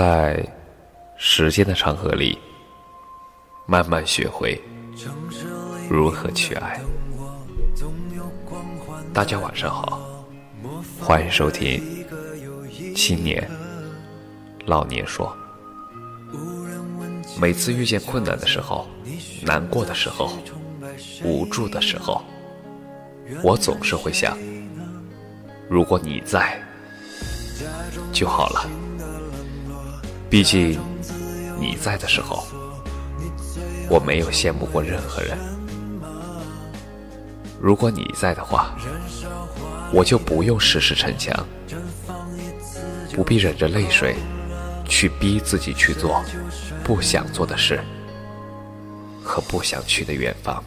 在时间的长河里，慢慢学会如何去爱。大家晚上好，欢迎收听《青年老年说》。每次遇见困难的时候、难过的时候、无助的时候，我总是会想：如果你在，就好了。毕竟你在的时候，我没有羡慕过任何人。如果你在的话，我就不用事事逞强，不必忍着泪水去逼自己去做不想做的事和不想去的远方。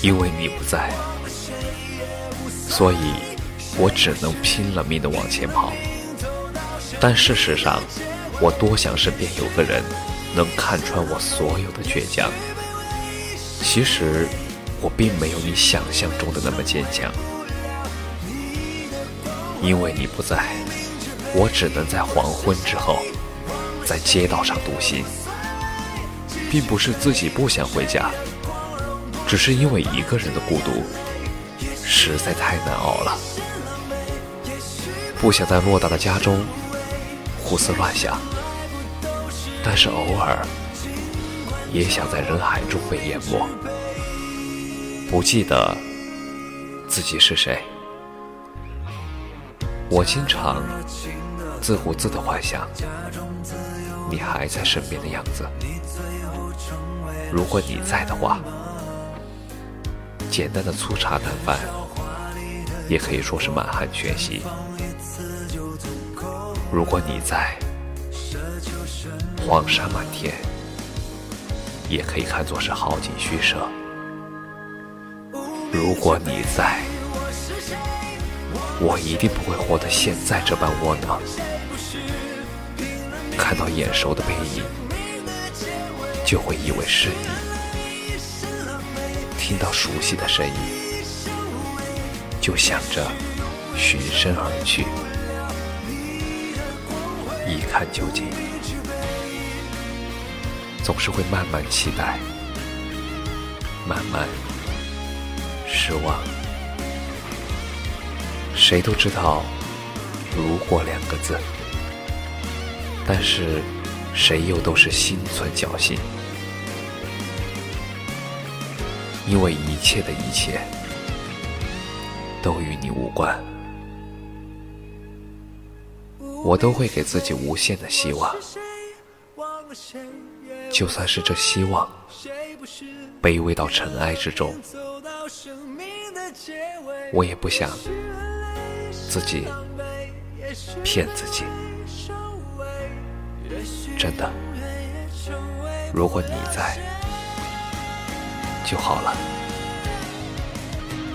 因为你不在，所以我只能拼了命的往前跑。但事实上，我多想身边有个人能看穿我所有的倔强。其实，我并没有你想象中的那么坚强。因为你不在，我只能在黄昏之后，在街道上独行。并不是自己不想回家，只是因为一个人的孤独实在太难熬了，不想在偌大的家中胡思乱想，但是偶尔也想在人海中被淹没，不记得自己是谁。我经常自顾自地幻想你还在身边的样子。如果你在的话，简单的粗茶淡饭，也可以说是满汉全席。如果你在，黄沙满天，也可以看作是好景虚设。如果你在，我一定不会活得现在这般窝囊。看到眼熟的背影。就会以为是你，听到熟悉的声音，就想着循声而去。一看究竟，总是会慢慢期待，慢慢失望。谁都知道“如果”两个字，但是谁又都是心存侥幸。因为一切的一切都与你无关，我都会给自己无限的希望。就算是这希望卑微到尘埃之中，我也不想自己骗自己。真的，如果你在。就好了。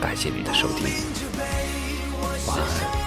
感谢你的收听，晚安。